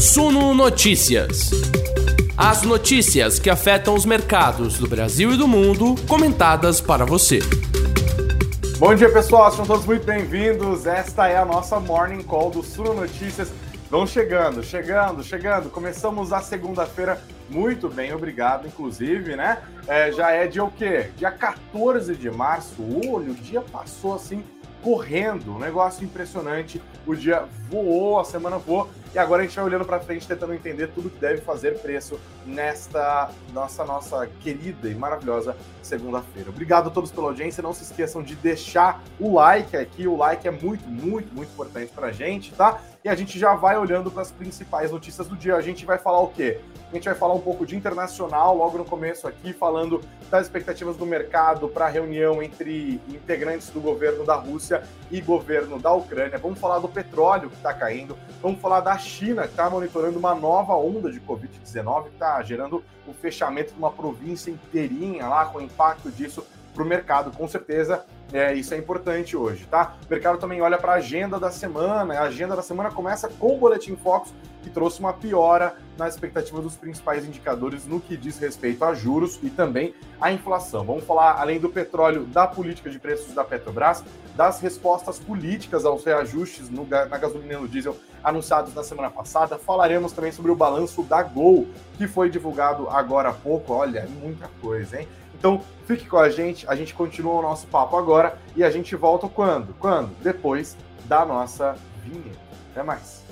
Suno Notícias. As notícias que afetam os mercados do Brasil e do mundo, comentadas para você. Bom dia, pessoal. Sejam todos muito bem-vindos. Esta é a nossa Morning Call do Suno Notícias. Vão chegando, chegando, chegando. Começamos a segunda-feira muito bem, obrigado, inclusive, né? É, já é dia o quê? Dia 14 de março. Olha, o dia passou assim correndo, um negócio impressionante. O dia voou, a semana voou. E agora a gente vai olhando para frente, tentando entender tudo que deve fazer preço nesta nossa nossa querida e maravilhosa segunda-feira. Obrigado a todos pela audiência. Não se esqueçam de deixar o like aqui. O like é muito, muito, muito importante para a gente, tá? E a gente já vai olhando para as principais notícias do dia. A gente vai falar o quê? A gente vai falar um pouco de internacional logo no começo aqui, falando das expectativas do mercado para a reunião entre integrantes do governo da Rússia e governo da Ucrânia. Vamos falar do petróleo que está caindo. Vamos falar da China, que está monitorando uma nova onda de Covid-19, que está gerando o fechamento de uma província inteirinha lá, com o impacto disso para o mercado. Com certeza, é, isso é importante hoje, tá? O mercado também olha para a agenda da semana. A agenda da semana começa com o Boletim Focus, que trouxe uma piora na expectativa dos principais indicadores no que diz respeito a juros e também a inflação. Vamos falar, além do petróleo, da política de preços da Petrobras, das respostas políticas aos reajustes no, na gasolina e no diesel anunciados na semana passada. Falaremos também sobre o balanço da Gol, que foi divulgado agora há pouco. Olha, muita coisa, hein? Então, fique com a gente, a gente continua o nosso papo agora e a gente volta quando? Quando? Depois da nossa vinheta. Até mais.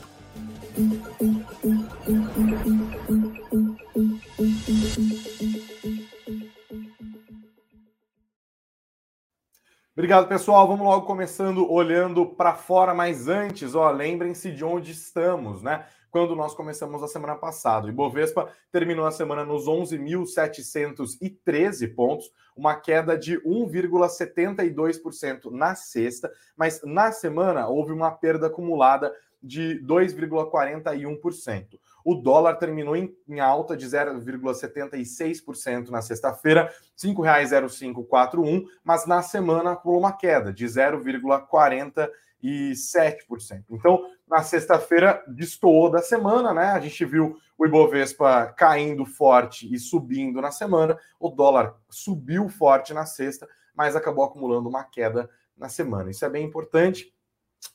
Obrigado, pessoal. Vamos logo começando olhando para fora, mas antes, ó, lembrem-se de onde estamos, né? Quando nós começamos a semana passada. O Ibovespa terminou a semana nos 11.713 pontos, uma queda de 1,72% na sexta, mas na semana houve uma perda acumulada de 2,41%. O dólar terminou em, alta de 0,76% na sexta-feira, R$ 5,0541, mas na semana pulou uma queda de 0,40% e 7%. Então, na sexta-feira, destoou da semana, né? A gente viu o Ibovespa caindo forte e subindo na semana, o dólar subiu forte na sexta, mas acabou acumulando uma queda na semana. Isso é bem importante.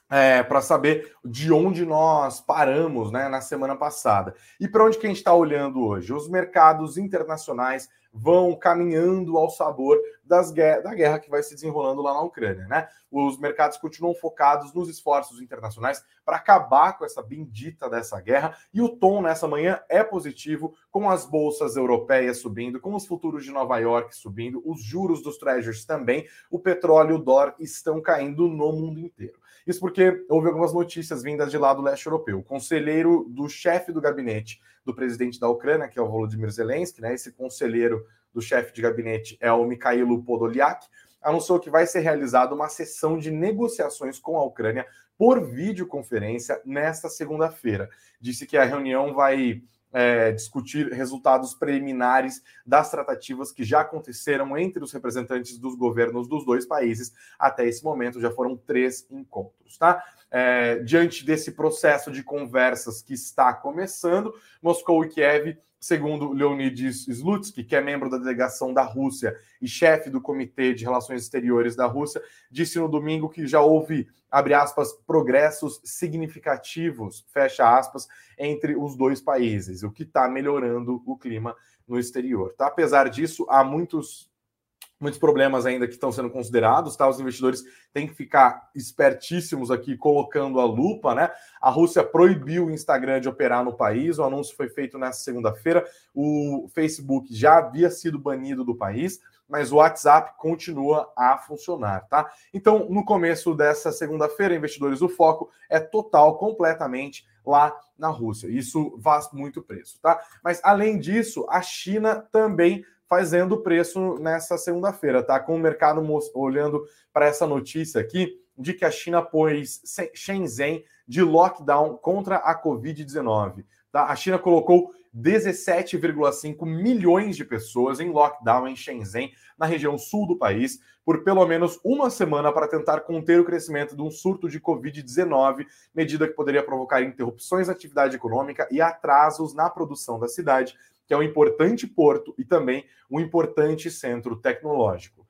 É, para saber de onde nós paramos né, na semana passada. E para onde que a gente está olhando hoje? Os mercados internacionais vão caminhando ao sabor das, da guerra que vai se desenrolando lá na Ucrânia, né? Os mercados continuam focados nos esforços internacionais para acabar com essa bendita dessa guerra e o tom nessa manhã é positivo, com as bolsas europeias subindo, com os futuros de Nova York subindo, os juros dos treasuries também, o petróleo e o dólar estão caindo no mundo inteiro. Isso porque houve algumas notícias vindas de lá do leste europeu. O conselheiro do chefe do gabinete do presidente da Ucrânia, que é o Volodymyr Zelensky, né? Esse conselheiro do chefe de gabinete é o Mikhailo Podolyak, anunciou que vai ser realizada uma sessão de negociações com a Ucrânia por videoconferência nesta segunda-feira. Disse que a reunião vai é, discutir resultados preliminares das tratativas que já aconteceram entre os representantes dos governos dos dois países. Até esse momento já foram três encontros, tá? É, diante desse processo de conversas que está começando, Moscou e Kiev Segundo Leonid Slutsky, que é membro da delegação da Rússia e chefe do Comitê de Relações Exteriores da Rússia, disse no domingo que já houve, abre aspas, progressos significativos, fecha aspas, entre os dois países, o que está melhorando o clima no exterior. Tá? Apesar disso, há muitos muitos problemas ainda que estão sendo considerados, tá? Os investidores têm que ficar espertíssimos aqui, colocando a lupa, né? A Rússia proibiu o Instagram de operar no país, o anúncio foi feito nessa segunda-feira. O Facebook já havia sido banido do país, mas o WhatsApp continua a funcionar, tá? Então, no começo dessa segunda-feira, investidores, o foco é total, completamente lá na Rússia. Isso faz muito preço, tá? Mas além disso, a China também fazendo preço nessa segunda-feira, tá? Com o mercado olhando para essa notícia aqui de que a China pôs Shenzhen de lockdown contra a Covid-19. Tá? A China colocou 17,5 milhões de pessoas em lockdown em Shenzhen, na região sul do país, por pelo menos uma semana para tentar conter o crescimento de um surto de Covid-19, medida que poderia provocar interrupções na atividade econômica e atrasos na produção da cidade, que é um importante porto e também um importante centro tecnológico.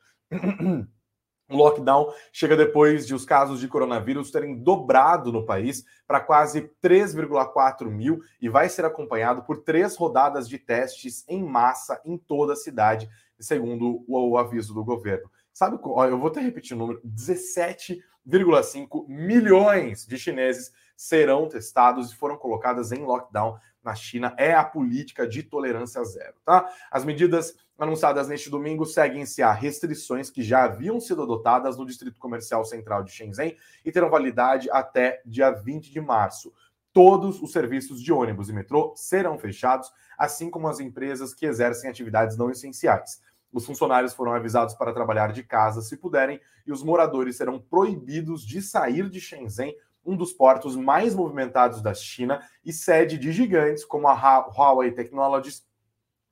O lockdown chega depois de os casos de coronavírus terem dobrado no país para quase 3,4 mil e vai ser acompanhado por três rodadas de testes em massa em toda a cidade, segundo o, aviso do governo. Sabe, eu vou até repetir o número: 17,5 milhões de chineses serão testados e foram colocadas em lockdown na China. É a política de tolerância zero, tá? As medidas anunciadas neste domingo seguem-se a restrições que já haviam sido adotadas no Distrito Comercial Central de Shenzhen e terão validade até dia 20 de março. Todos os serviços de ônibus e metrô serão fechados, assim como as empresas que exercem atividades não essenciais. Os funcionários foram avisados para trabalhar de casa se puderem, e os moradores serão proibidos de sair de Shenzhen, um dos portos mais movimentados da China e sede de gigantes como a Huawei Technologies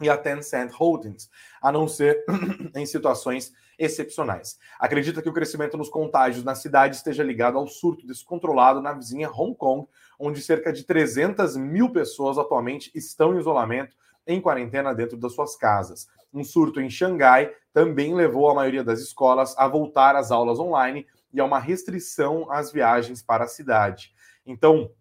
e a Tencent Holdings, a não ser em situações excepcionais. Acredita que o crescimento nos contágios na cidade esteja ligado ao surto descontrolado na vizinha Hong Kong, onde cerca de 300 mil pessoas atualmente estão em isolamento, em quarentena dentro das suas casas. Um surto em Xangai também levou a maioria das escolas a voltar às aulas online e a uma restrição às viagens para a cidade. Então,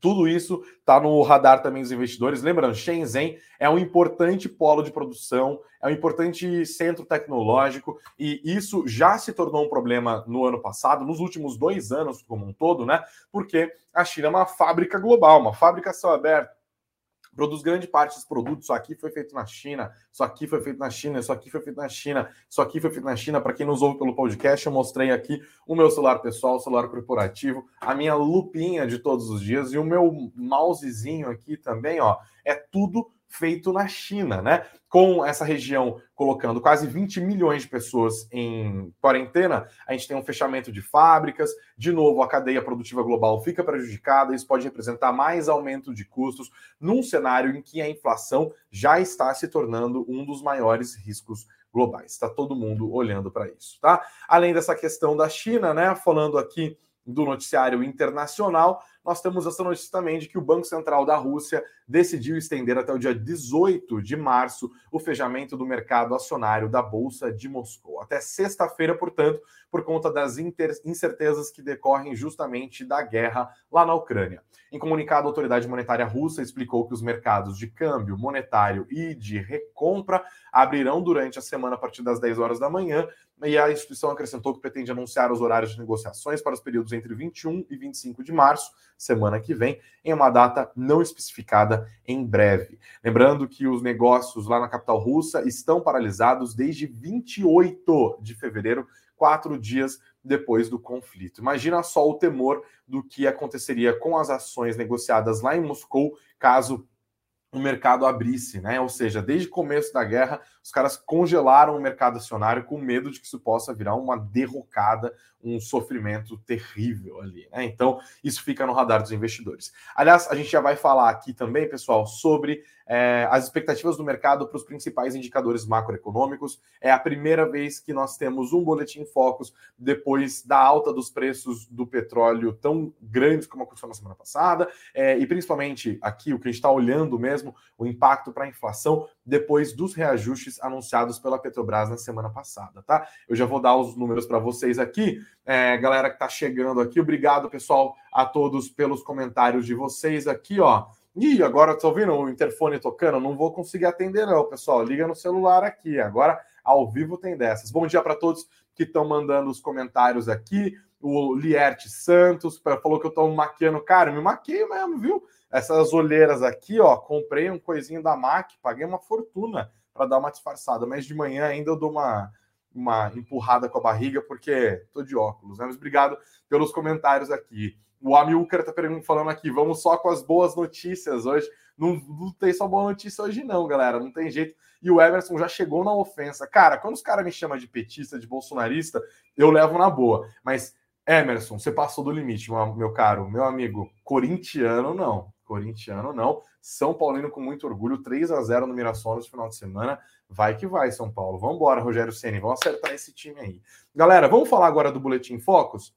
tudo isso está no radar também dos investidores. Lembrando, Shenzhen é um importante polo de produção, é um importante centro tecnológico, e isso já se tornou um problema no ano passado, nos últimos dois anos como um todo, né? Porque a China é uma fábrica global, uma fábrica céu aberto produz grande parte dos produtos. Isso aqui foi feito na China, isso aqui foi feito na China, isso aqui foi feito na China, isso aqui foi feito na China. Para quem nos ouve pelo podcast, eu mostrei aqui o meu celular pessoal, o celular corporativo, a minha lupinha de todos os dias e o meu mousezinho aqui também, ó. É tudo feito na China, né? Com essa região colocando quase 20 milhões de pessoas em quarentena, a gente tem um fechamento de fábricas, de novo a cadeia produtiva global fica prejudicada, isso pode representar mais aumento de custos num cenário em que a inflação já está se tornando um dos maiores riscos globais. Está todo mundo olhando para isso, tá? Além dessa questão da China, né, falando aqui do noticiário internacional, nós temos essa notícia também de que o Banco Central da Rússia decidiu estender até o dia 18 de março o fechamento do mercado acionário da Bolsa de Moscou. Até sexta-feira, portanto, por conta das incertezas que decorrem justamente da guerra lá na Ucrânia. Em comunicado, a autoridade monetária russa explicou que os mercados de câmbio monetário e de recompra abrirão durante a semana a partir das 10 horas da manhã, e a instituição acrescentou que pretende anunciar os horários de negociações para os períodos entre 21 e 25 de março, semana que vem, em uma data não especificada em breve. Lembrando que os negócios lá na capital russa estão paralisados desde 28 de fevereiro, quatro dias depois do conflito. Imagina só o temor do que aconteceria com as ações negociadas lá em Moscou caso o mercado abrisse, né? Ou seja, desde o começo da guerra, os caras congelaram o mercado acionário com medo de que isso possa virar uma derrocada, um sofrimento terrível ali, né? Então, isso fica no radar dos investidores. Aliás, a gente já vai falar aqui também, pessoal, sobre é, as expectativas do mercado para os principais indicadores macroeconômicos. É a primeira vez que nós temos um boletim focus depois da alta dos preços do petróleo tão grandes como aconteceu na semana passada, é, e principalmente aqui o que a gente está olhando mesmo, o impacto para a inflação depois dos reajustes anunciados pela Petrobras na semana passada, tá? Eu já vou dar os números para vocês aqui. É, galera que está chegando aqui, obrigado, pessoal, a todos pelos comentários de vocês aqui, ó. Ih, agora tô ouvindo o interfone tocando, não vou conseguir atender, não, pessoal. Liga no celular aqui. Agora, ao vivo, tem dessas. Bom dia para todos que estão mandando os comentários aqui. O Lierte Santos falou que eu estou maquiando. Cara, me maquei mesmo, viu? Essas olheiras aqui, ó. Comprei um coisinho da MAC, paguei uma fortuna para dar uma disfarçada, mas de manhã ainda eu dou uma, uma empurrada com a barriga, porque tô de óculos, né? Mas obrigado pelos comentários aqui. O Amilcar tá falando aqui, vamos só com as boas notícias hoje. Não, não, tem só boa notícia hoje, não, galera. Não tem jeito. E o Emerson já chegou na ofensa. Cara, quando os caras me chamam de petista, de bolsonarista, eu levo na boa. Mas, Emerson, você passou do limite, meu, caro, meu amigo. Corintiano, não. corintiano não. São Paulino com muito orgulho, 3 a 0 no Mirassol nesse final de semana. Vai que vai, São Paulo. Vamos embora, Rogério Ceni, vamos acertar esse time aí. Galera, vamos falar agora do Boletim Focus?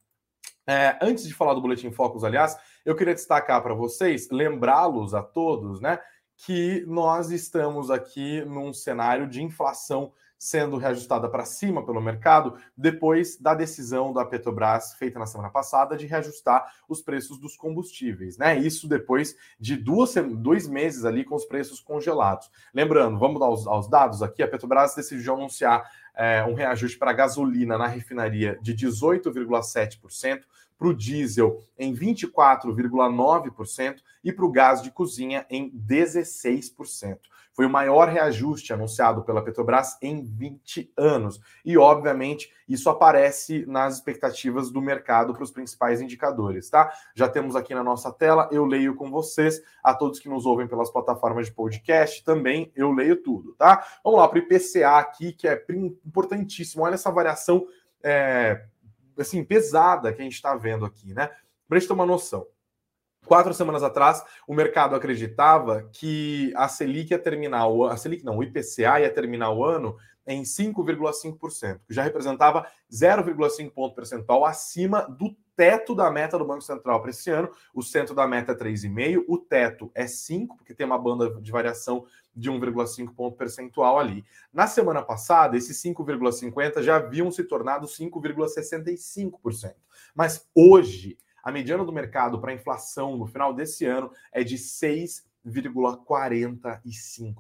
É, antes de falar do Boletim Focus, aliás, eu queria destacar para vocês, lembrá-los a todos, né, que nós estamos aqui num cenário de inflação sendo reajustada para cima pelo mercado depois da decisão da Petrobras feita na semana passada de reajustar os preços dos combustíveis, né? Isso depois de duas, dois meses ali com os preços congelados. Lembrando, vamos aos, aos dados aqui: a Petrobras decidiu anunciar é, um reajuste para a gasolina na refinaria de 18,7%, para o diesel em 24,9% e para o gás de cozinha em 16%. Foi o maior reajuste anunciado pela Petrobras em 20 anos. E, obviamente, isso aparece nas expectativas do mercado para os principais indicadores, tá? Já temos aqui na nossa tela, eu leio com vocês, a todos que nos ouvem pelas plataformas de podcast, também eu leio tudo, tá? Vamos lá para o IPCA aqui, que é importantíssimo. Olha essa variação é, assim, pesada que a gente está vendo aqui, né? Para a gente ter uma noção. Quatro semanas atrás, o mercado acreditava que a Selic ia terminar o a Selic não, o IPCA ia terminar o ano em 5,5%, que já representava 0,5 ponto percentual acima do teto da meta do Banco Central para esse ano. O centro da meta é 3,5, o teto é 5, porque tem uma banda de variação de 1,5 ponto percentual ali. Na semana passada, esses 5,50 já haviam se tornado 5,65%. Mas hoje, a mediana do mercado para inflação no final desse ano é de 6 6,45%.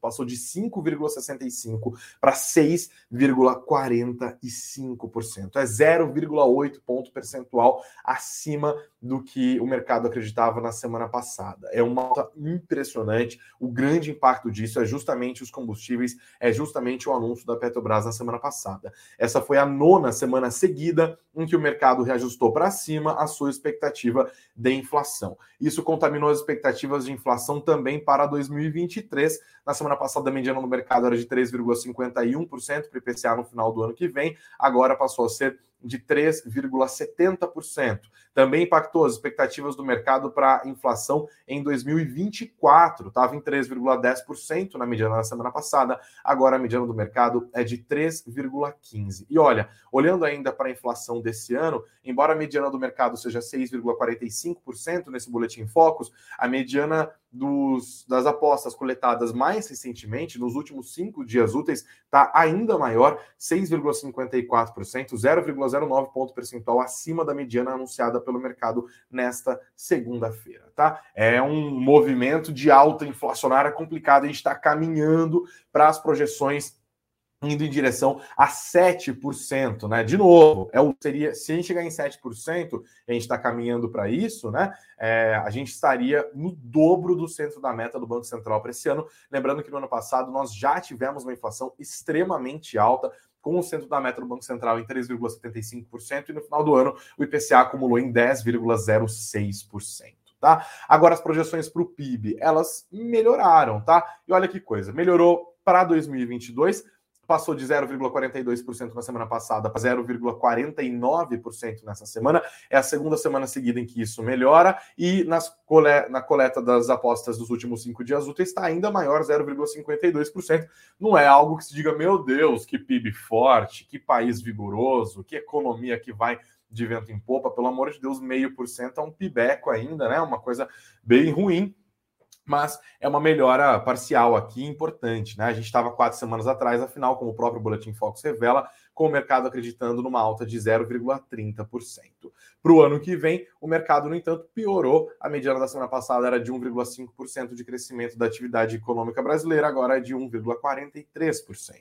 Passou de 5,65% para 6,45%. É 0,8 ponto percentual acima do que o mercado acreditava na semana passada. É uma alta impressionante. O grande impacto disso é justamente os combustíveis, é justamente o anúncio da Petrobras na semana passada. Essa foi a nona semana seguida em que o mercado reajustou para cima a sua expectativa de inflação. Isso contaminou as expectativas de inflação também para 2023. Na semana passada, a mediana no mercado era de 3,51% para o IPCA no final do ano que vem, agora passou a ser de 3,70%. Também impactou as expectativas do mercado para inflação em 2024. Estava em 3,10% na mediana da semana passada, agora a mediana do mercado é de 3,15%. E olha, olhando ainda para a inflação desse ano, embora a mediana do mercado seja 6,45% nesse boletim Focus, a mediana dos, das apostas coletadas mais recentemente, nos últimos cinco dias úteis, está ainda maior, 6,54%, 0,09 ponto percentual acima da mediana anunciada pelo mercado nesta segunda-feira, tá? É um movimento de alta inflacionária complicado, a gente está caminhando para as projeções indo em direção a 7%, né? De novo, é o, seria, se a gente chegar em 7%, a gente está caminhando para isso, né? É, a gente estaria no dobro do centro da meta do Banco Central para esse ano. Lembrando que no ano passado nós já tivemos uma inflação extremamente alta, com o centro da meta do Banco Central em 3,75%, e no final do ano o IPCA acumulou em 10,06%. Tá? Agora as projeções para o PIB, elas melhoraram, tá? E olha que coisa, melhorou para 2022, passou de 0,42% na semana passada para 0,49% nessa semana. É a segunda semana seguida em que isso melhora e nas cole... na coleta das apostas dos últimos cinco dias úteis está ainda maior, 0,52%. Não é algo que se diga, meu Deus, que PIB forte, que país vigoroso, que economia que vai de vento em popa. Pelo amor de Deus, meio por cento é um pibeco ainda, né? Uma coisa bem ruim mas é uma melhora parcial aqui importante. Né? A gente estava quatro semanas atrás, afinal, como o próprio Boletim Focus revela, com o mercado acreditando numa alta de 0,30%. Para o ano que vem, o mercado, no entanto, piorou. A mediana da semana passada era de 1,5% de crescimento da atividade econômica brasileira, agora é de 1,43%.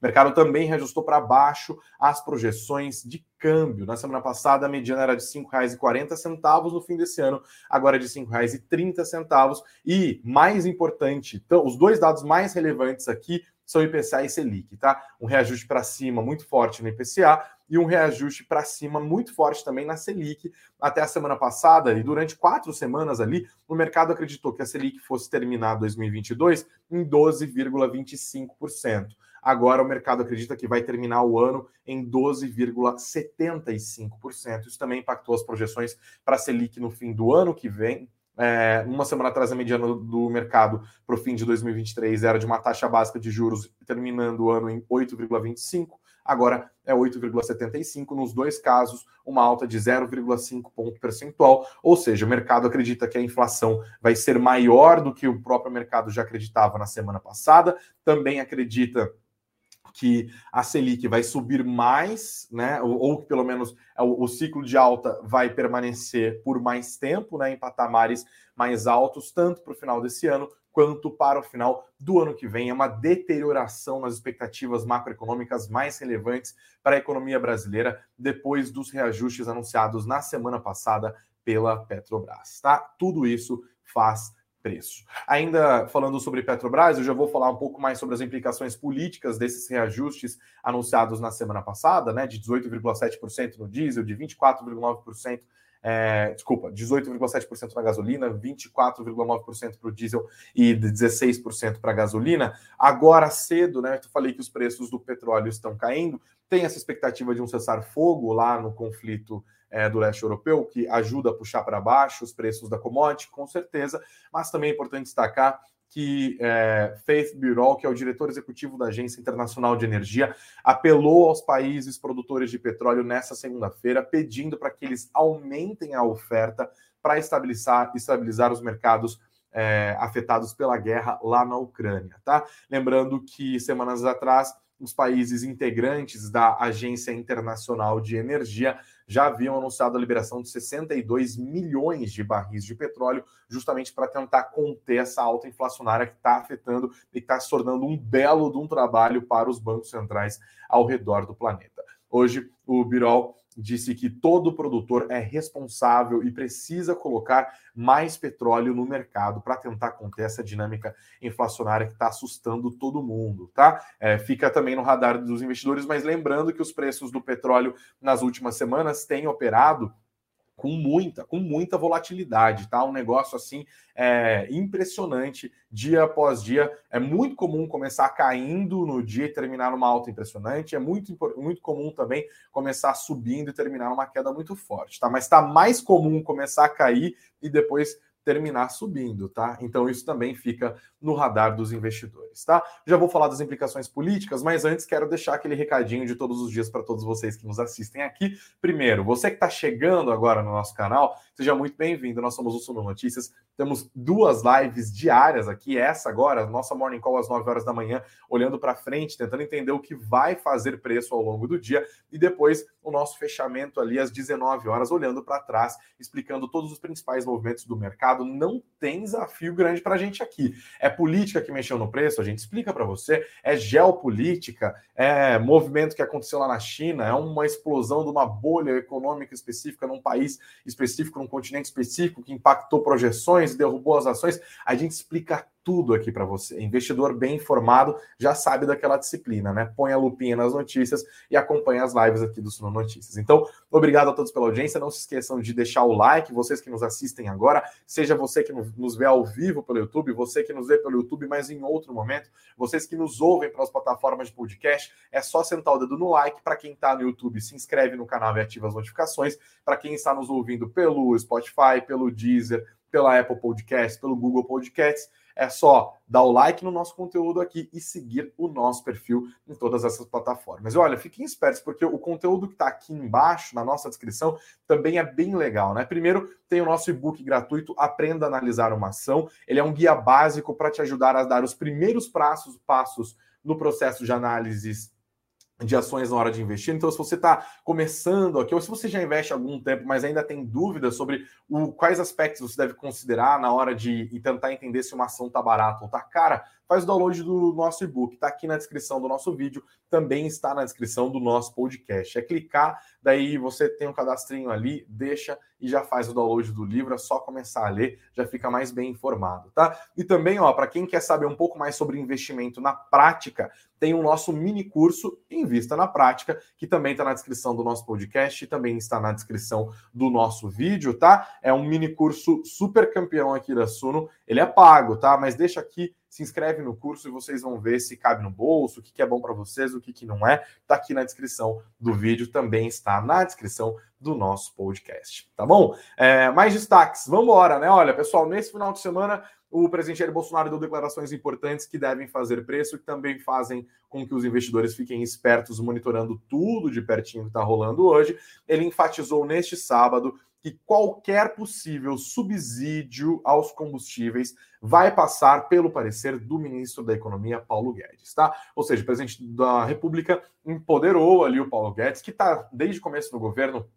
O mercado também reajustou para baixo as projeções de câmbio. Na semana passada, a mediana era de R$ 5,40, no fim desse ano, agora é de R$ 5,30. E, mais importante, então, os dois dados mais relevantes aqui são IPCA e Selic, tá? Um reajuste para cima muito forte no IPCA e um reajuste para cima muito forte também na Selic. Até a semana passada, e durante quatro semanas ali, o mercado acreditou que a Selic fosse terminar 2022 em 12,25%. Agora o mercado acredita que vai terminar o ano em 12,75%. Isso também impactou as projeções para a Selic no fim do ano que vem, É, uma semana atrás, a mediana do mercado para o fim de 2023 era de uma taxa básica de juros terminando o ano em 8,25 agora é 8,75, nos dois casos, uma alta de 0,5 ponto percentual, ou seja, o mercado acredita que a inflação vai ser maior do que o próprio mercado já acreditava na semana passada, também acredita que a Selic vai subir mais, né? Ou, que pelo menos é o, o, ciclo de alta vai permanecer por mais tempo, né? Em patamares mais altos, tanto para o final desse ano quanto para o final do ano que vem. É uma deterioração nas expectativas macroeconômicas mais relevantes para a economia brasileira depois dos reajustes anunciados na semana passada pela Petrobras. Tá? Tudo isso faz preço. Ainda falando sobre Petrobras, eu já vou falar um pouco mais sobre as implicações políticas desses reajustes anunciados na semana passada, né, de 18,7% no diesel, de 24,9% é, desculpa, 18,7% na gasolina, 24,9% para o diesel e 16% para a gasolina. Agora cedo, né? Eu falei que os preços do petróleo estão caindo. Tem essa expectativa de um cessar-fogo lá no conflito é, do leste europeu, que ajuda a puxar para baixo os preços da commodity, com certeza, mas também é importante destacar que é, Faith Birol, que é o diretor executivo da Agência Internacional de Energia, apelou aos países produtores de petróleo nessa segunda-feira, pedindo para que eles aumentem a oferta para estabilizar, estabilizar os mercados é, afetados pela guerra lá na Ucrânia, tá? Lembrando que semanas atrás os países integrantes da Agência Internacional de Energia já haviam anunciado a liberação de 62 milhões de barris de petróleo, justamente para tentar conter essa alta inflacionária que está afetando e está se tornando um belo de um trabalho para os bancos centrais ao redor do planeta. Hoje, o Birol disse que todo produtor é responsável e precisa colocar mais petróleo no mercado para tentar conter essa dinâmica inflacionária que está assustando todo mundo, tá? É, fica também no radar dos investidores, mas lembrando que os preços do petróleo nas últimas semanas têm operado com muita, com muita volatilidade, tá? Um negócio assim é, impressionante dia após dia. É muito comum começar caindo no dia e terminar numa alta impressionante. É muito, muito comum também começar subindo e terminar numa queda muito forte, tá? Mas está mais comum começar a cair e depois terminar subindo, tá? Então isso também fica no radar dos investidores, tá? Já vou falar das implicações políticas, mas antes quero deixar aquele recadinho de todos os dias para todos vocês que nos assistem aqui. Primeiro, você que está chegando agora no nosso canal, seja muito bem-vindo. Nós somos o Suno Notícias, temos duas lives diárias aqui, essa agora, nossa Morning Call às 9 horas da manhã, olhando para frente, tentando entender o que vai fazer preço ao longo do dia, e depois o nosso fechamento ali às 19 horas, olhando para trás, explicando todos os principais movimentos do mercado. Não tem desafio grande para a gente aqui. É política que mexeu no preço, a gente explica para você. É geopolítica, é movimento que aconteceu lá na China, é uma explosão de uma bolha econômica específica num país específico, num continente específico, que impactou projeções, derrubou as ações. A gente explica tudo aqui para você. Investidor bem informado já sabe daquela disciplina, né? Põe a lupinha nas notícias e acompanha as lives aqui do Suno Notícias. Então, obrigado a todos pela audiência. Não se esqueçam de deixar o like, vocês que nos assistem agora, seja você que nos vê ao vivo pelo YouTube, você que nos vê pelo YouTube, mas em outro momento, vocês que nos ouvem pelas plataformas de podcast, é só sentar o dedo no like. Para quem está no YouTube, se inscreve no canal e ativa as notificações. Para quem está nos ouvindo pelo Spotify, pelo Deezer, pela Apple Podcasts, pelo Google Podcasts, é só dar o like no nosso conteúdo aqui e seguir o nosso perfil em todas essas plataformas. E olha, fiquem espertos, porque o conteúdo que está aqui embaixo, na nossa descrição, também é bem legal, né? Primeiro, tem o nosso e-book gratuito Aprenda a Analisar uma Ação. Ele é um guia básico para te ajudar a dar os primeiros passos, passos no processo de análises de ações na hora de investir. Então, se você está começando aqui, ou se você já investe há algum tempo, mas ainda tem dúvidas sobre o, quais aspectos você deve considerar na hora de tentar entender se uma ação está barata ou está cara, faz o download do nosso e-book. Está aqui na descrição do nosso vídeo, também está na descrição do nosso podcast. É clicar, daí você tem um cadastrinho ali, deixa e já faz o download do livro. É só começar a ler, já fica mais bem informado, tá? E também, ó, para quem quer saber um pouco mais sobre investimento na prática, tem o nosso mini curso Invista na Prática, que também está na descrição do nosso podcast e também está na descrição do nosso vídeo, tá? É um mini curso super campeão aqui da Suno. Ele é pago, tá? Mas deixa aqui se inscreve no curso e vocês vão ver se cabe no bolso, o que, que é bom para vocês, o que, que não é. Está aqui na descrição do vídeo, também está na descrição do nosso podcast, tá bom? É, mais destaques, vamos embora, né? Olha, pessoal, nesse final de semana o presidente Jair Bolsonaro deu declarações importantes que devem fazer preço e também fazem com que os investidores fiquem espertos, monitorando tudo de pertinho que está rolando hoje. Ele enfatizou neste sábado que qualquer possível subsídio aos combustíveis vai passar pelo parecer do ministro da Economia, Paulo Guedes, tá? Ou seja, o presidente da República empoderou ali o Paulo Guedes, que está desde o começo do governo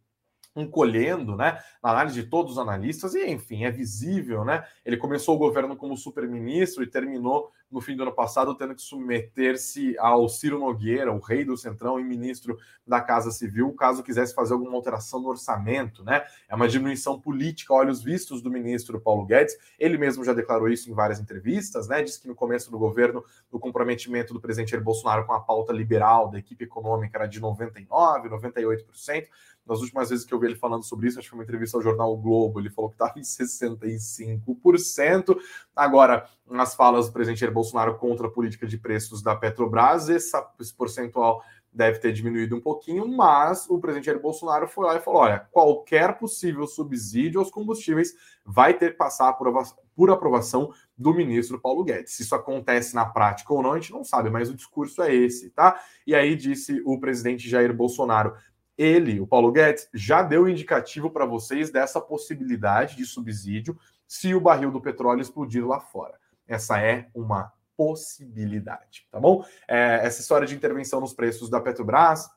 encolhendo, né, na análise de todos os analistas, e enfim, é visível, né? Ele começou o governo como super-ministro e terminou no fim do ano passado tendo que submeter-se ao Ciro Nogueira, o rei do Centrão e ministro da Casa Civil, caso quisesse fazer alguma alteração no orçamento, né? É uma diminuição política, olhos vistos do ministro Paulo Guedes. Ele mesmo já declarou isso em várias entrevistas, né? Diz que no começo do governo o comprometimento do presidente Jair Bolsonaro com a pauta liberal da equipe econômica era de 99, 98%. Nas últimas vezes que eu vi ele falando sobre isso, acho que foi uma entrevista ao jornal o Globo, ele falou que estava em 65%. Agora, nas falas do presidente Jair Bolsonaro contra a política de preços da Petrobras, esse percentual deve ter diminuído um pouquinho, mas o presidente Jair Bolsonaro foi lá e falou: olha, qualquer possível subsídio aos combustíveis vai ter que passar por, por aprovação do ministro Paulo Guedes. Se isso acontece na prática ou não, a gente não sabe, mas o discurso é esse, tá? E aí disse o presidente Jair Bolsonaro: ele, o Paulo Guedes, já deu indicativo para vocês dessa possibilidade de subsídio se o barril do petróleo explodir lá fora. Essa é uma possibilidade, tá bom? É, essa história de intervenção nos preços da Petrobras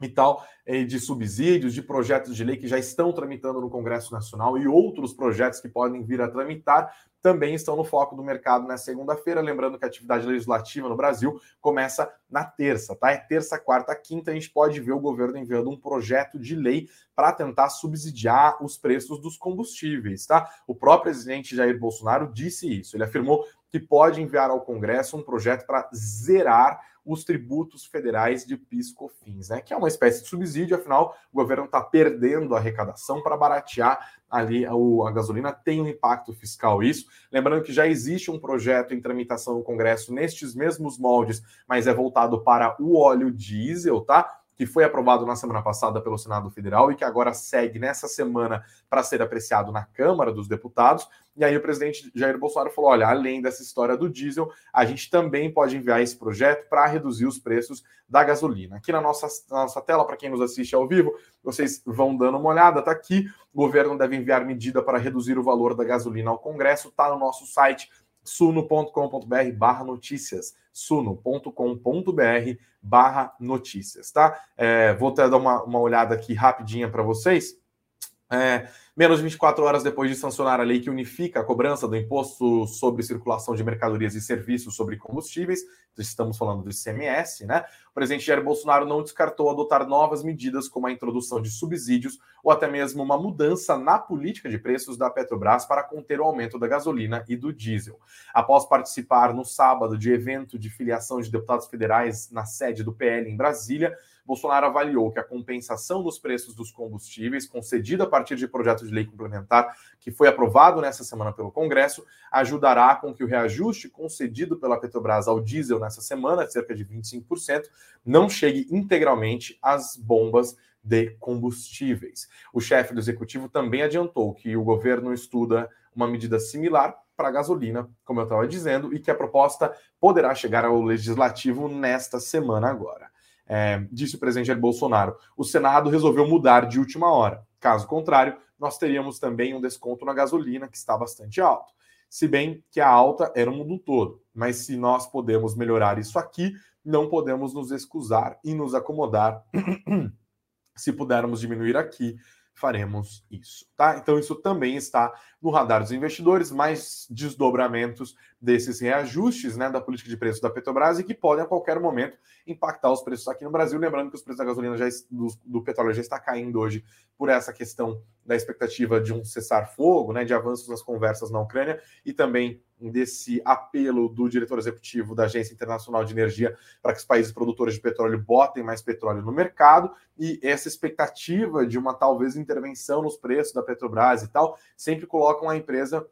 e tal, de subsídios, de projetos de lei que já estão tramitando no Congresso Nacional e outros projetos que podem vir a tramitar, também estão no foco do mercado na segunda-feira. Lembrando que a atividade legislativa no Brasil começa na terça, tá? É terça, quarta, quinta. A gente pode ver o governo enviando um projeto de lei para tentar subsidiar os preços dos combustíveis, tá? O próprio presidente Jair Bolsonaro disse isso. Ele afirmou que pode enviar ao Congresso um projeto para zerar os tributos federais de PIS/COFINS, né? Que é uma espécie de subsídio, afinal, o governo está perdendo a arrecadação para baratear ali a, a gasolina, tem um impacto fiscal isso. Lembrando que já existe um projeto em tramitação no Congresso nestes mesmos moldes, mas é voltado para o óleo diesel, tá? Que foi aprovado na semana passada pelo Senado Federal e que agora segue nessa semana para ser apreciado na Câmara dos Deputados. E aí o presidente Jair Bolsonaro falou: olha, além dessa história do diesel, a gente também pode enviar esse projeto para reduzir os preços da gasolina. Aqui na nossa, na nossa tela, para quem nos assiste ao vivo, vocês vão dando uma olhada, tá aqui. O governo deve enviar medida para reduzir o valor da gasolina ao Congresso, tá no nosso site suno.com.br barra notícias, suno.com.br barra notícias, tá? É, vou até dar uma, uma olhada aqui rapidinha para vocês. É, menos de 24 horas depois de sancionar a lei que unifica a cobrança do imposto sobre circulação de mercadorias e serviços sobre combustíveis, estamos falando do ICMS, né? O presidente Jair Bolsonaro não descartou adotar novas medidas, como a introdução de subsídios ou até mesmo uma mudança na política de preços da Petrobras para conter o aumento da gasolina e do diesel. Após participar no sábado de evento de filiação de deputados federais na sede do PL em Brasília, Bolsonaro avaliou que a compensação dos preços dos combustíveis, concedida a partir de projeto de lei complementar que foi aprovado nessa semana pelo Congresso, ajudará com que o reajuste concedido pela Petrobras ao diesel nessa semana, cerca de 25%, não chegue integralmente às bombas de combustíveis. O chefe do executivo também adiantou que o governo estuda uma medida similar para a gasolina, como eu estava dizendo, e que a proposta poderá chegar ao legislativo nesta semana agora é, disse o presidente Jair Bolsonaro. O Senado resolveu mudar de última hora. Caso contrário, nós teríamos também um desconto na gasolina, que está bastante alto. Se bem que a alta era o mundo todo. Mas se nós podemos melhorar isso aqui, não podemos nos excusar e nos acomodar. se pudermos diminuir aqui, faremos isso, tá? Então isso também está no radar dos investidores, mais desdobramentos desses reajustes, né, da política de preços da Petrobras e que podem a qualquer momento impactar os preços aqui no Brasil, lembrando que os preços da gasolina já do, do petróleo já está caindo hoje por essa questão da expectativa de um cessar-fogo, né, de avanços nas conversas na Ucrânia e também desse apelo do diretor executivo da Agência Internacional de Energia para que os países produtores de petróleo botem mais petróleo no mercado. E essa expectativa de uma talvez intervenção nos preços da Petrobras e tal sempre colocam a empresa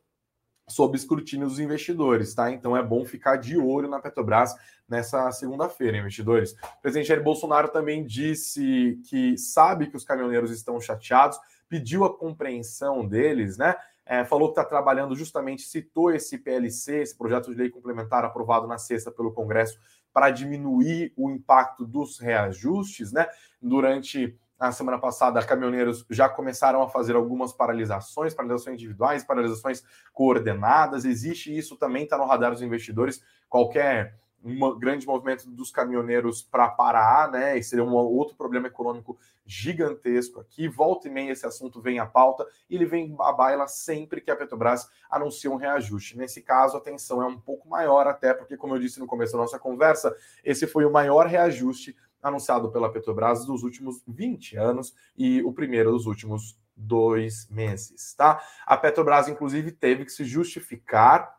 sob escrutínio dos investidores, tá? Então é bom ficar de olho na Petrobras nessa segunda-feira, investidores. O presidente Jair Bolsonaro também disse que sabe que os caminhoneiros estão chateados, pediu a compreensão deles, né? É, falou que está trabalhando justamente, citou esse PLC, esse projeto de lei complementar aprovado na sexta pelo Congresso, para diminuir o impacto dos reajustes, né? Durante a semana passada, caminhoneiros já começaram a fazer algumas paralisações, paralisações individuais, paralisações coordenadas. Existe isso também, está no radar dos investidores. Qualquer um grande movimento dos caminhoneiros para parar, né? E seria um outro problema econômico gigantesco aqui. Volta e meia esse assunto vem à pauta e ele vem à baila sempre que a Petrobras anuncia um reajuste. Nesse caso, a tensão é um pouco maior, até porque, como eu disse no começo da nossa conversa, esse foi o maior reajuste anunciado pela Petrobras dos últimos 20 anos e o primeiro dos últimos dois meses, tá? A Petrobras, inclusive, teve que se justificar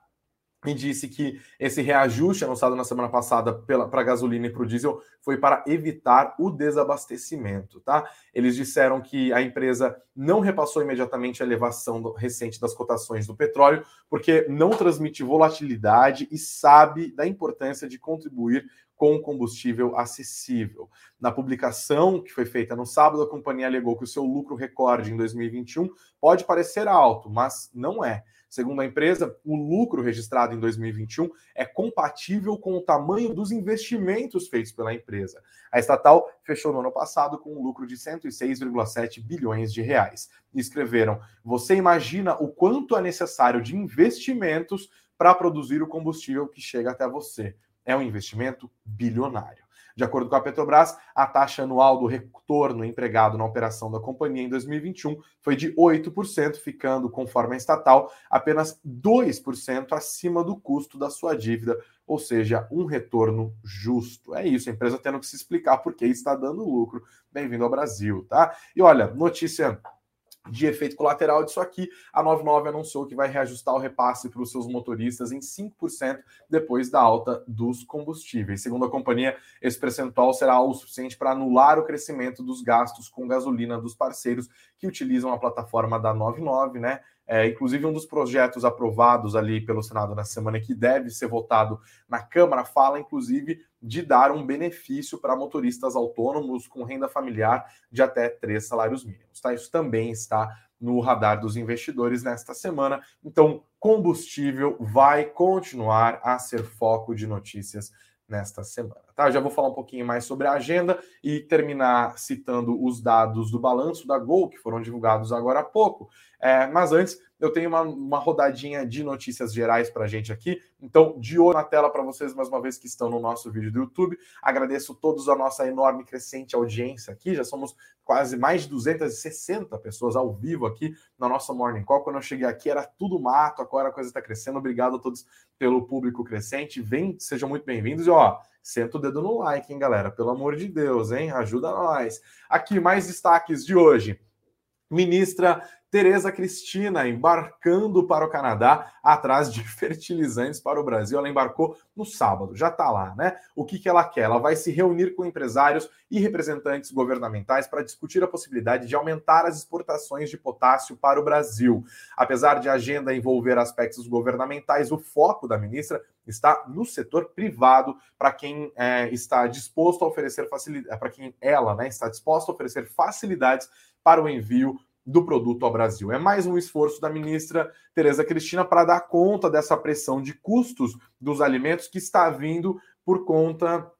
e disse que esse reajuste anunciado na semana passada para a gasolina e para o diesel foi para evitar o desabastecimento, tá? Eles disseram que a empresa não repassou imediatamente a elevação do, recente das cotações do petróleo, porque não transmite volatilidade e sabe da importância de contribuir com combustível acessível. Na publicação que foi feita no sábado, a companhia alegou que o seu lucro recorde em 2021 pode parecer alto, mas não é. Segundo a empresa, o lucro registrado em 2021 é compatível com o tamanho dos investimentos feitos pela empresa. A estatal fechou no ano passado com um lucro de 106,7 bilhões de reais. E escreveram: "Você imagina o quanto é necessário de investimentos para produzir o combustível que chega até você?" É um investimento bilionário. De acordo com a Petrobras, a taxa anual do retorno empregado na operação da companhia em 2021 foi de 8%, ficando, conforme a estatal, apenas 2% acima do custo da sua dívida, ou seja, um retorno justo. É isso, a empresa tendo que se explicar por que está dando lucro. Bem-vindo ao Brasil, tá? E olha, notícia de efeito colateral disso aqui, a 99 anunciou que vai reajustar o repasse para os seus motoristas em 5% depois da alta dos combustíveis. Segundo a companhia, esse percentual será o suficiente para anular o crescimento dos gastos com gasolina dos parceiros que utilizam a plataforma da 99, né? É, inclusive, um dos projetos aprovados ali pelo Senado na semana que deve ser votado na Câmara fala, inclusive, de dar um benefício para motoristas autônomos com renda familiar de até três salários mínimos. Tá? Isso também está no radar dos investidores nesta semana. Então, combustível vai continuar a ser foco de notícias nesta semana. Tá? Já vou falar um pouquinho mais sobre a agenda e terminar citando os dados do balanço da Gol, que foram divulgados agora há pouco. É, mas antes, eu tenho uma, uma rodadinha de notícias gerais para a gente aqui. Então, de olho na tela para vocês, mais uma vez, que estão no nosso vídeo do YouTube. Agradeço todos a nossa enorme crescente audiência aqui. Já somos quase mais de 260 pessoas ao vivo aqui na nossa Morning Call. Quando eu cheguei aqui era tudo mato, agora a coisa está crescendo. Obrigado a todos pelo público crescente. Vem, sejam muito bem-vindos. E ó, senta o dedo no like, hein, galera? Pelo amor de Deus, hein? Ajuda nós. Aqui, mais destaques de hoje. Ministra Tereza Cristina embarcando para o Canadá atrás de fertilizantes para o Brasil. Ela embarcou no sábado, já está lá, né? O que, que ela quer? Ela vai se reunir com empresários e representantes governamentais para discutir a possibilidade de aumentar as exportações de potássio para o Brasil. Apesar de a agenda envolver aspectos governamentais, o foco da ministra está no setor privado para quem é, está disposto a oferecer facilidade, para quem ela né, está disposta a oferecer facilidades para o envio do produto ao Brasil. É mais um esforço da ministra Tereza Cristina para dar conta dessa pressão de custos dos alimentos que está vindo por conta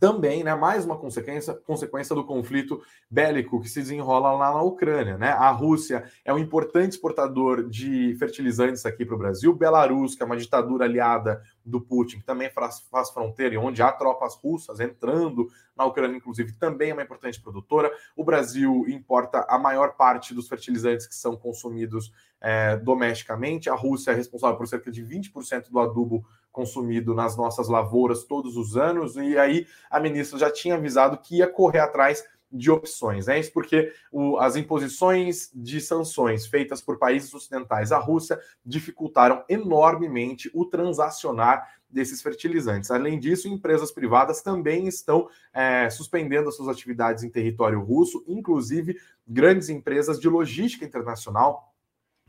também, né, mais uma consequência, consequência do conflito bélico que se desenrola lá na Ucrânia. Né? A Rússia é um importante exportador de fertilizantes aqui para o Brasil. Belarus, que é uma ditadura aliada do Putin, que também faz, faz fronteira e onde há tropas russas entrando na Ucrânia, inclusive, também é uma importante produtora. O Brasil importa a maior parte dos fertilizantes que são consumidos é, domesticamente. A Rússia é responsável por cerca de 20% do adubo consumido nas nossas lavouras todos os anos, e aí a ministra já tinha avisado que ia correr atrás de opções. Né? Isso porque o, as imposições de sanções feitas por países ocidentais à Rússia dificultaram enormemente o transacionar desses fertilizantes. Além disso, empresas privadas também estão é, suspendendo as suas atividades em território russo, inclusive grandes empresas de logística internacional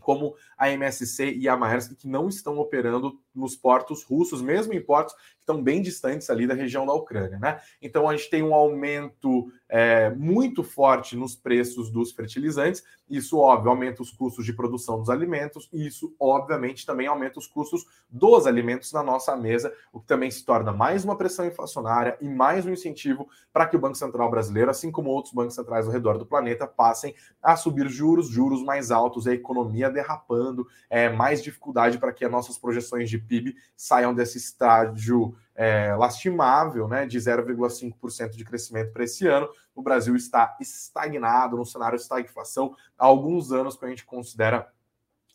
como a MSC e a Maersk, que não estão operando nos portos russos, mesmo em portos que estão bem distantes ali da região da Ucrânia, né? Então a gente tem um aumento é, muito forte nos preços dos fertilizantes, isso, óbvio, aumenta os custos de produção dos alimentos, e isso, obviamente, também aumenta os custos dos alimentos na nossa mesa, o que também se torna mais uma pressão inflacionária e mais um incentivo para que o Banco Central brasileiro, assim como outros bancos centrais ao redor do planeta, passem a subir juros, juros mais altos, a economia derrapando, é, mais dificuldade para que as nossas projeções de PIB saiam desse estágio é, lastimável, né, de 0,5% de crescimento para esse ano. O Brasil está estagnado no cenário de estagflação há alguns anos, que a gente considera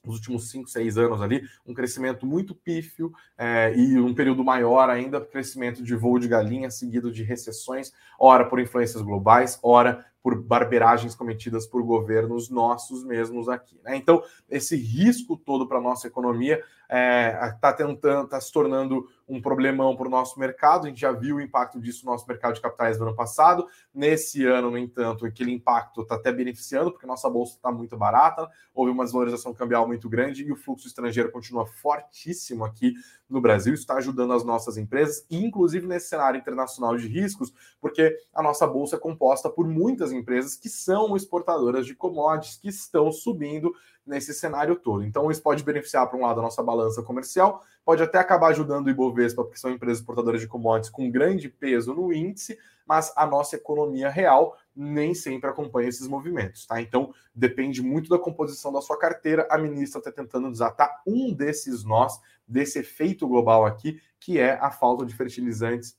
nos últimos 5, 6 anos ali, um crescimento muito pífio é, e um período maior ainda, crescimento de voo de galinha, seguido de recessões, ora por influências globais, ora por barberagens cometidas por governos nossos mesmos aqui. Né? Então, esse risco todo para a nossa economia está é, tá tentando, está se tornando um problemão para o nosso mercado. A gente já viu o impacto disso no nosso mercado de capitais do ano passado. Nesse ano, no entanto, aquele impacto está até beneficiando, porque nossa bolsa está muito barata, houve uma desvalorização cambial muito grande e o fluxo estrangeiro continua fortíssimo aqui no Brasil. Isso está ajudando as nossas empresas, inclusive nesse cenário internacional de riscos, porque a nossa bolsa é composta por muitas empresas que são exportadoras de commodities que estão subindo nesse cenário todo. Então, isso pode beneficiar, por um lado, a nossa balança comercial, pode até acabar ajudando o Ibovespa, porque são empresas exportadoras de commodities com grande peso no índice, mas a nossa economia real nem sempre acompanha esses movimentos, tá? Então, depende muito da composição da sua carteira. A ministra está tentando desatar um desses nós, desse efeito global aqui, que é a falta de fertilizantes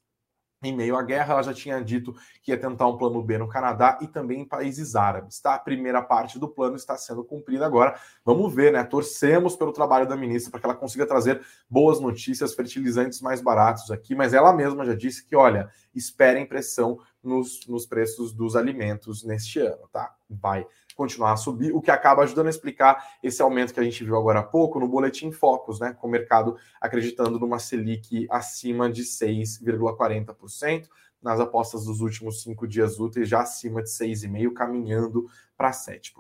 em meio à guerra, ela já tinha dito que ia tentar um plano B no Canadá e também em países árabes, tá? A primeira parte do plano está sendo cumprida agora. Vamos ver, né? Torcemos pelo trabalho da ministra para que ela consiga trazer boas notícias, fertilizantes mais baratos aqui, mas ela mesma já disse que, olha, esperem pressão nos, nos preços dos alimentos neste ano, tá? Vai continuar a subir, o que acaba ajudando a explicar esse aumento que a gente viu agora há pouco no boletim Focus, né? Com o mercado acreditando numa Selic acima de 6,40%, nas apostas dos últimos cinco dias úteis, já acima de 6,5%, caminhando para 7%.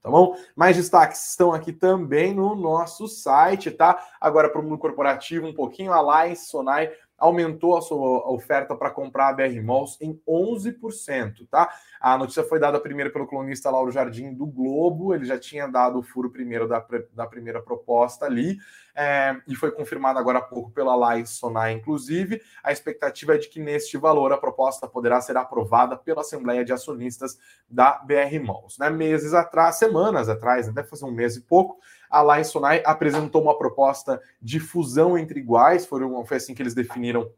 Tá bom? Mais destaques estão aqui também no nosso site, tá? Agora para o mundo corporativo, um pouquinho, a Alliance Sonai aumentou a sua oferta para comprar a BR Malls em 11%, tá? A notícia foi dada primeiro pelo colunista Lauro Jardim do Globo, ele já tinha dado o furo primeiro da, da primeira proposta ali, é, e foi confirmado agora há pouco pela Lai Sonai, inclusive. A expectativa é de que neste valor a proposta poderá ser aprovada pela Assembleia de Acionistas da BR Malls. Né? Meses atrás, semanas atrás, deve fazer um mês e pouco, a Lai Sonai apresentou uma proposta de fusão entre iguais, foi, assim que eles definiram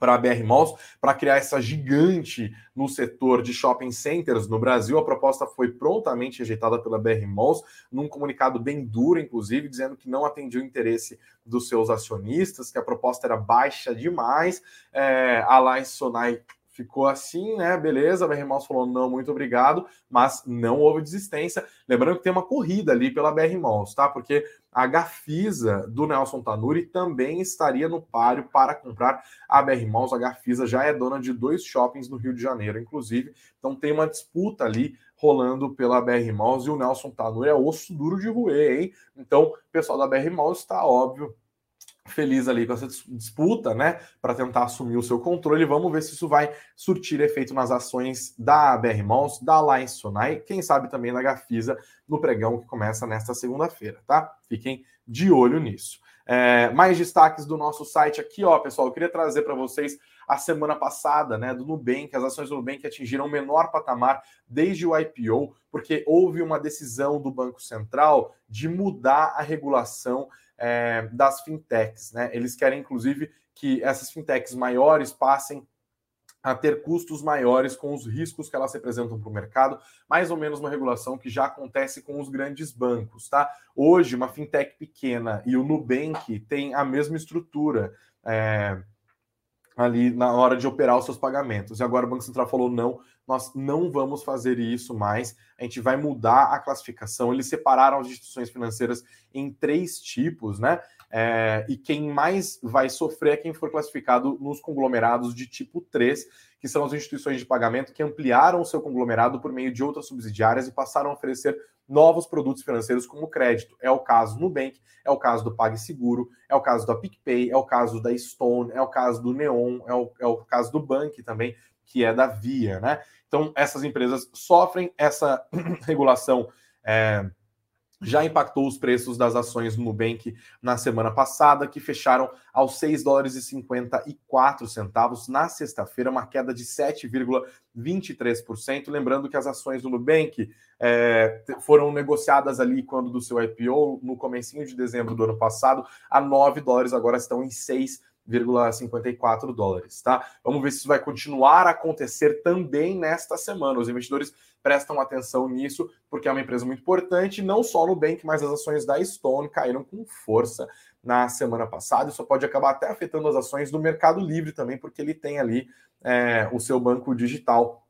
para a BR Malls, para criar essa gigante no setor de shopping centers no Brasil. A proposta foi prontamente rejeitada pela BR Malls, num comunicado bem duro, inclusive, dizendo que não atendia o interesse dos seus acionistas, que a proposta era baixa demais. É, a Alliance Sonai ficou assim, né? Beleza, BR Malls falou não, muito obrigado, mas não houve desistência. Lembrando que tem uma corrida ali pela BR Malls, tá? Porque a Gafisa do Nelson Tanuri também estaria no páreo para comprar a BR Malls. A Gafisa já é dona de dois shoppings no Rio de Janeiro, inclusive. Então tem uma disputa ali rolando pela BR Malls e o Nelson Tanuri é osso duro de roer, hein? Então, o pessoal da BR Malls está óbvio feliz ali com essa disputa, né, para tentar assumir o seu controle. Vamos ver se isso vai surtir efeito nas ações da BR Malls, da Alliance Sonai, quem sabe também da Gafisa no pregão que começa nesta segunda-feira, tá? Fiquem de olho nisso. É, mais destaques do nosso site aqui, ó, pessoal. Eu queria trazer para vocês a semana passada, né, do Nubank, as ações do Nubank atingiram o menor patamar desde o IPO, porque houve uma decisão do Banco Central de mudar a regulação é, das fintechs. Né? Eles querem, inclusive, que essas fintechs maiores passem a ter custos maiores com os riscos que elas representam para o mercado, mais ou menos uma regulação que já acontece com os grandes bancos, tá? Hoje, uma fintech pequena e o Nubank tem a mesma estrutura. É, ali na hora de operar os seus pagamentos. E agora o Banco Central falou: não, nós não vamos fazer isso mais, a gente vai mudar a classificação. Eles separaram as instituições financeiras em três tipos, né? É, e quem mais vai sofrer é quem for classificado nos conglomerados de tipo 3, que são as instituições de pagamento que ampliaram o seu conglomerado por meio de outras subsidiárias e passaram a oferecer novos produtos financeiros como crédito. É o caso do Nubank, é o caso do PagSeguro, é o caso da PicPay, é o caso da Stone, é o caso do Neon, é o, é o caso do Bank também, que é da Via, né? Então, essas empresas sofrem essa regulação. É, já impactou os preços das ações do Nubank na semana passada, que fecharam aos 6 dólares e 54 centavos na sexta-feira, uma queda de 7,23%. Lembrando que as ações do Nubank é, foram negociadas ali quando do seu IPO, no comecinho de dezembro do ano passado, a 9 dólares, agora estão em 6 1,54 dólares, tá? Vamos ver se isso vai continuar a acontecer também nesta semana. Os investidores prestam atenção nisso, porque é uma empresa muito importante, não só no Bank, mas as ações da Stone caíram com força na semana passada. Isso pode acabar até afetando as ações do Mercado Livre também, porque ele tem ali é, o seu banco digital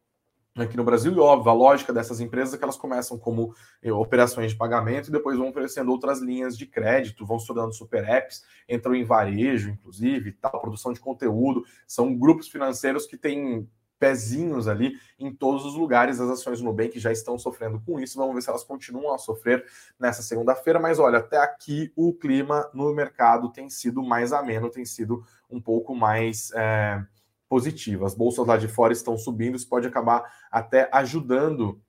aqui no Brasil, e óbvio, a lógica dessas empresas é que elas começam como eh, operações de pagamento e depois vão oferecendo outras linhas de crédito, vão se tornando super apps, entram em varejo, inclusive, tal, produção de conteúdo, são grupos financeiros que têm pezinhos ali em todos os lugares. As ações do Nubank já estão sofrendo com isso. Vamos ver se elas continuam a sofrer nessa segunda-feira. Mas olha, até aqui o clima no mercado tem sido mais ameno, tem sido um pouco mais. É positiva. As bolsas lá de fora estão subindo, isso pode acabar até ajudando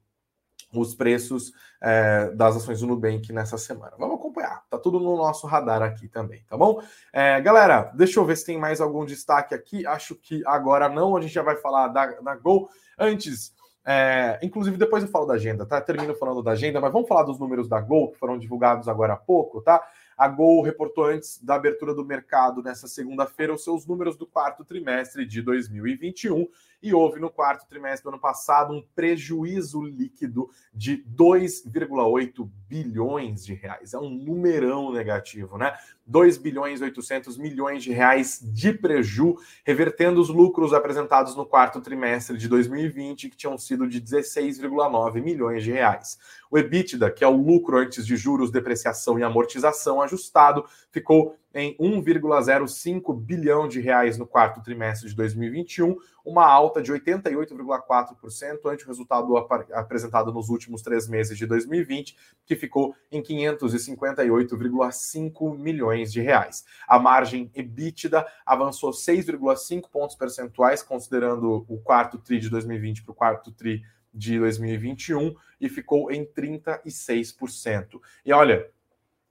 os preços é, das ações do Nubank nessa semana. Vamos acompanhar, tá tudo no nosso radar aqui também, tá bom? É, galera, deixa eu ver se tem mais algum destaque aqui. Acho que agora não, a gente já vai falar da, da Gol. Antes, é, inclusive depois eu falo da agenda, tá? Termino falando da agenda, mas vamos falar dos números da Gol que foram divulgados agora há pouco, tá? A Gol reportou antes da abertura do mercado nessa segunda-feira os seus números do quarto trimestre de 2021 e houve no quarto trimestre do ano passado um prejuízo líquido de 2,8 bilhões de reais. É um numerão negativo, né? 2 bilhões e 800 milhões de reais de preju, revertendo os lucros apresentados no quarto trimestre de 2020, que tinham sido de 16,9 milhões de reais. O EBITDA, que é o lucro antes de juros, depreciação e amortização ajustado, ficou em 1,05 bilhão de reais no quarto trimestre de 2021, uma alta de 88,4% ante o resultado ap apresentado nos últimos três meses de 2020, que ficou em 558,5 milhões de reais. A margem EBITDA avançou 6,5 pontos percentuais, considerando o quarto TRI de 2020 para o quarto TRI de 2021, e ficou em 36%. E olha,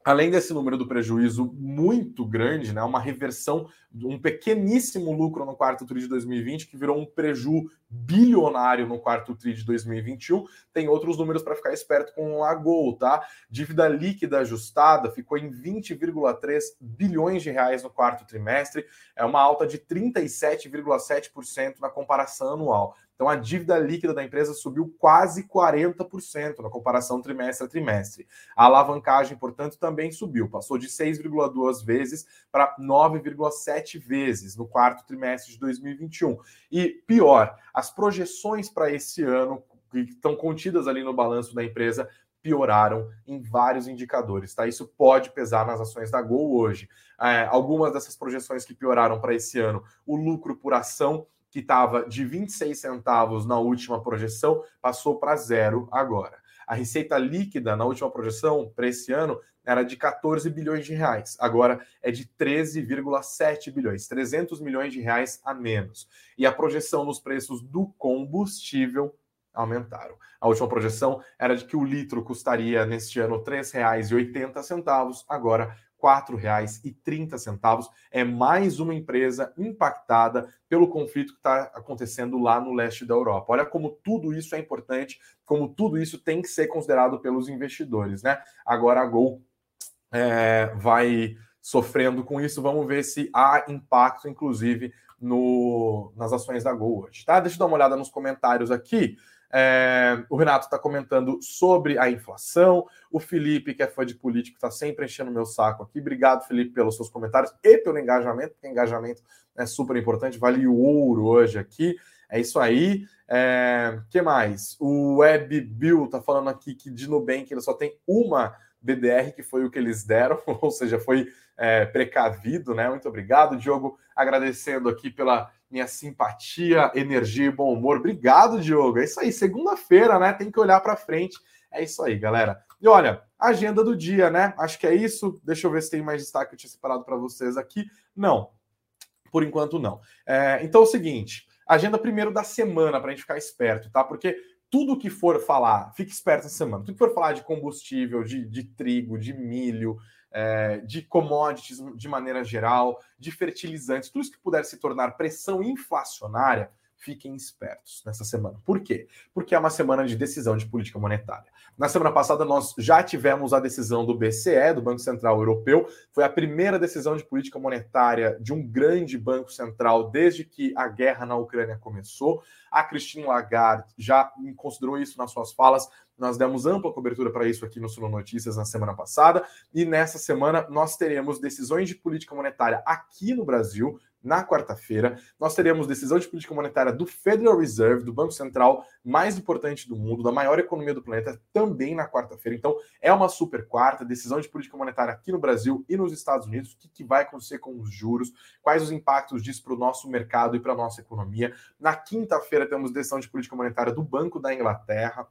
além desse número do prejuízo muito grande, né, uma reversão, um pequeníssimo lucro no quarto TRI de 2020, que virou um preju bilionário no quarto TRI de 2021, tem outros números para ficar esperto com a Gol, tá? Dívida líquida ajustada ficou em 20,3 bilhões de reais no quarto trimestre, é uma alta de 37,7% na comparação anual. Então a dívida líquida da empresa subiu quase 40% na comparação trimestre a trimestre. A alavancagem, portanto, também subiu, passou de 6,2 vezes para 9,7 vezes no quarto trimestre de 2021. E pior, as projeções para esse ano que estão contidas ali no balanço da empresa pioraram em vários indicadores, tá? Isso pode pesar nas ações da Gol hoje. É, algumas dessas projeções que pioraram para esse ano, o lucro por ação que estava de 26 centavos na última projeção, passou para zero agora. A receita líquida na última projeção para esse ano era de 14 bilhões de reais, agora é de 13,7 bilhões, 300 milhões de reais a menos. E a projeção nos preços do combustível aumentaram. A última projeção era de que o litro custaria neste ano R$ 3,80, agora R$ 4,30. É mais uma empresa impactada pelo conflito que está acontecendo lá no leste da Europa. Olha como tudo isso é importante, como tudo isso tem que ser considerado pelos investidores, né? Agora a Gol é, vai sofrendo com isso. Vamos ver se há impacto, inclusive, no, nas ações da Gol hoje. Tá? Deixa eu dar uma olhada nos comentários aqui. É, o Renato está comentando sobre a inflação. O Felipe, que é fã de político, está sempre enchendo meu saco aqui. Obrigado, Felipe, pelos seus comentários e pelo engajamento, porque engajamento é super importante, vale o ouro hoje aqui. É isso aí. É, que mais? O Web Bill está falando aqui que de Nubank ele só tem uma BDR, que foi o que eles deram, ou seja, foi é, precavido, né? Muito obrigado, Diogo. Agradecendo aqui pela minha simpatia, energia e bom humor. Obrigado, Diogo. É isso aí, segunda-feira, né? Tem que olhar para frente. É isso aí, galera. E olha, agenda do dia, né? Acho que é isso. Deixa eu ver se tem mais destaque que eu tinha separado para vocês aqui. Não, por enquanto não. É, então é o seguinte: agenda primeiro da semana para a gente ficar esperto, tá? Porque tudo que for falar, fique esperto essa semana, tudo que for falar de combustível, de, de trigo, de milho, é, de commodities de maneira geral, de fertilizantes, tudo isso que puder se tornar pressão inflacionária, fiquem espertos nessa semana. Por quê? Porque é uma semana de decisão de política monetária. Na semana passada, nós já tivemos a decisão do BCE, do Banco Central Europeu. Foi a primeira decisão de política monetária de um grande banco central desde que a guerra na Ucrânia começou. A Christine Lagarde já considerou isso nas suas falas. Nós demos ampla cobertura para isso aqui no Suno Notícias na semana passada. E nessa semana, nós teremos decisões de política monetária aqui no Brasil na quarta-feira. Nós teremos decisão de política monetária do Federal Reserve, do Banco Central mais importante do mundo, da maior economia do planeta, também na quarta-feira. Então, é uma super quarta, decisão de política monetária aqui no Brasil e nos Estados Unidos. O que, que vai acontecer com os juros? Quais os impactos disso para o nosso mercado e para a nossa economia? Na quinta-feira, temos decisão de política monetária do Banco da Inglaterra.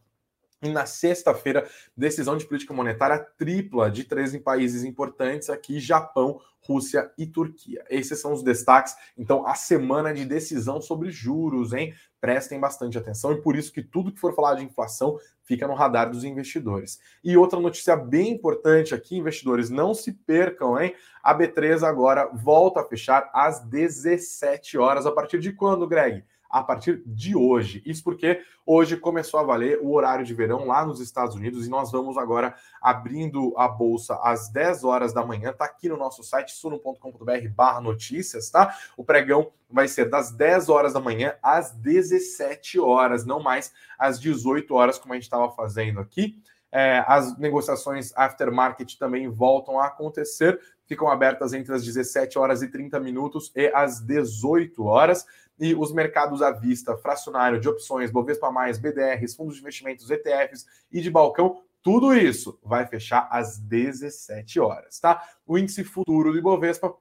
E na sexta-feira, decisão de política monetária tripla de três países importantes aqui: Japão, Rússia e Turquia. Esses são os destaques. Então, a semana de decisão sobre juros, hein? Prestem bastante atenção e por isso que tudo que for falar de inflação fica no radar dos investidores. E outra notícia bem importante aqui, investidores, não se percam, hein? A B3 agora volta a fechar às 17 horas. A partir de quando, Greg? A partir de hoje. Isso porque hoje começou a valer o horário de verão lá nos Estados Unidos e nós vamos agora abrindo a bolsa às 10 horas da manhã. Tá aqui no nosso site suno.com.br/barra notícias, tá? O pregão vai ser das 10 horas da manhã às 17 horas, não mais às 18 horas, como a gente estava fazendo aqui. É, as negociações aftermarket também voltam a acontecer, ficam abertas entre as 17 horas e 30 minutos e as 18 horas e os mercados à vista, fracionário de opções, Bovespa+, BDRs, fundos de investimentos, ETFs e de balcão, tudo isso vai fechar às 17 horas, tá? O índice futuro do Ibovespa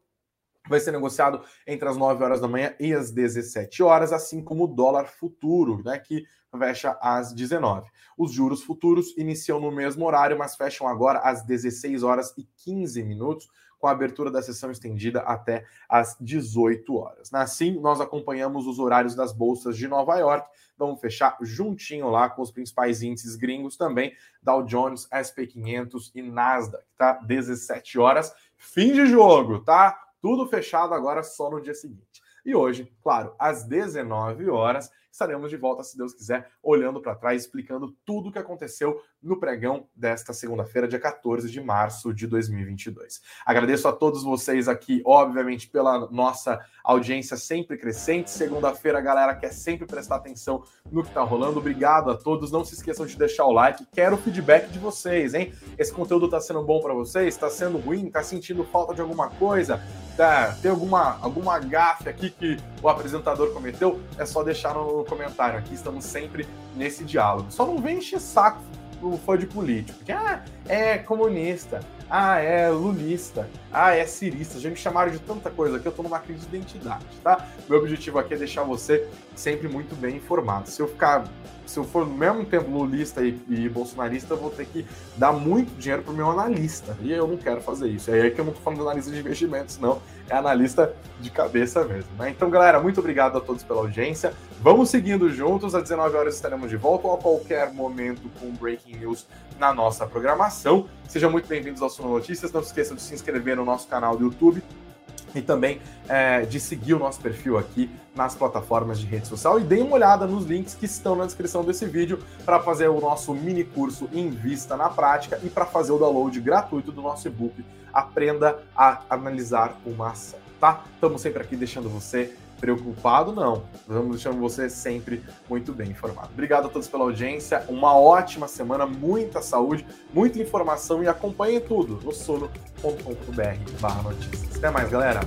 vai ser negociado entre as 9 horas da manhã e as 17 horas, assim como o dólar futuro, né, que fecha às 19. Os juros futuros iniciam no mesmo horário, mas fecham agora às 16 horas e 15 minutos com a abertura da sessão estendida até às 18 horas. Assim, nós acompanhamos os horários das bolsas de Nova York. Vamos fechar juntinho lá com os principais índices gringos também, Dow Jones, SP 500 e Nasdaq, tá? 17 horas, fim de jogo, tá? Tudo fechado agora só no dia seguinte. E hoje, claro, às 19 horas, estaremos de volta, se Deus quiser, olhando para trás, explicando tudo o que aconteceu no pregão desta segunda-feira, dia 14 de março de 2022. Agradeço a todos vocês aqui, obviamente, pela nossa audiência sempre crescente. Segunda-feira, a galera quer sempre prestar atenção no que está rolando. Obrigado a todos. Não se esqueçam de deixar o like. Quero o feedback de vocês, hein? Esse conteúdo está sendo bom para vocês? Está sendo ruim? Está sentindo falta de alguma coisa? Tá, tem alguma, alguma gafe aqui que o apresentador cometeu? É só deixar no comentário. Aqui estamos sempre nesse diálogo. Só não vem encher saco o fã de político. Que ah, é comunista, ah, é lulista, ah, é cirista. Já me chamaram de tanta coisa que eu tô numa crise de identidade, tá? Meu objetivo aqui é deixar você sempre muito bem informado. Se eu ficar se eu for no mesmo tempo lulista e, e, bolsonarista, eu vou ter que dar muito dinheiro pro meu analista. E eu não quero fazer isso. É aí que eu não tô falando de analista de investimentos, não. É analista de cabeça mesmo. Né? Então, galera, muito obrigado a todos pela audiência. Vamos seguindo juntos. Às 19 horas estaremos de volta ou a qualquer momento com Breaking News na nossa programação. Sejam muito bem-vindos ao Suno Notícias. Não se esqueçam de se inscrever no nosso canal do YouTube e também é, de seguir o nosso perfil aqui nas plataformas de rede social e deem uma olhada nos links que estão na descrição desse vídeo para fazer o nosso mini curso em vista na prática e para fazer o download gratuito do nosso e-book Aprenda a analisar uma ação, tá? Estamos sempre aqui deixando você preocupado, não. Vamos deixando você sempre muito bem informado. Obrigado a todos pela audiência, uma ótima semana, muita saúde, muita informação e acompanhe tudo no sono.com.br notícias. Até mais, galera!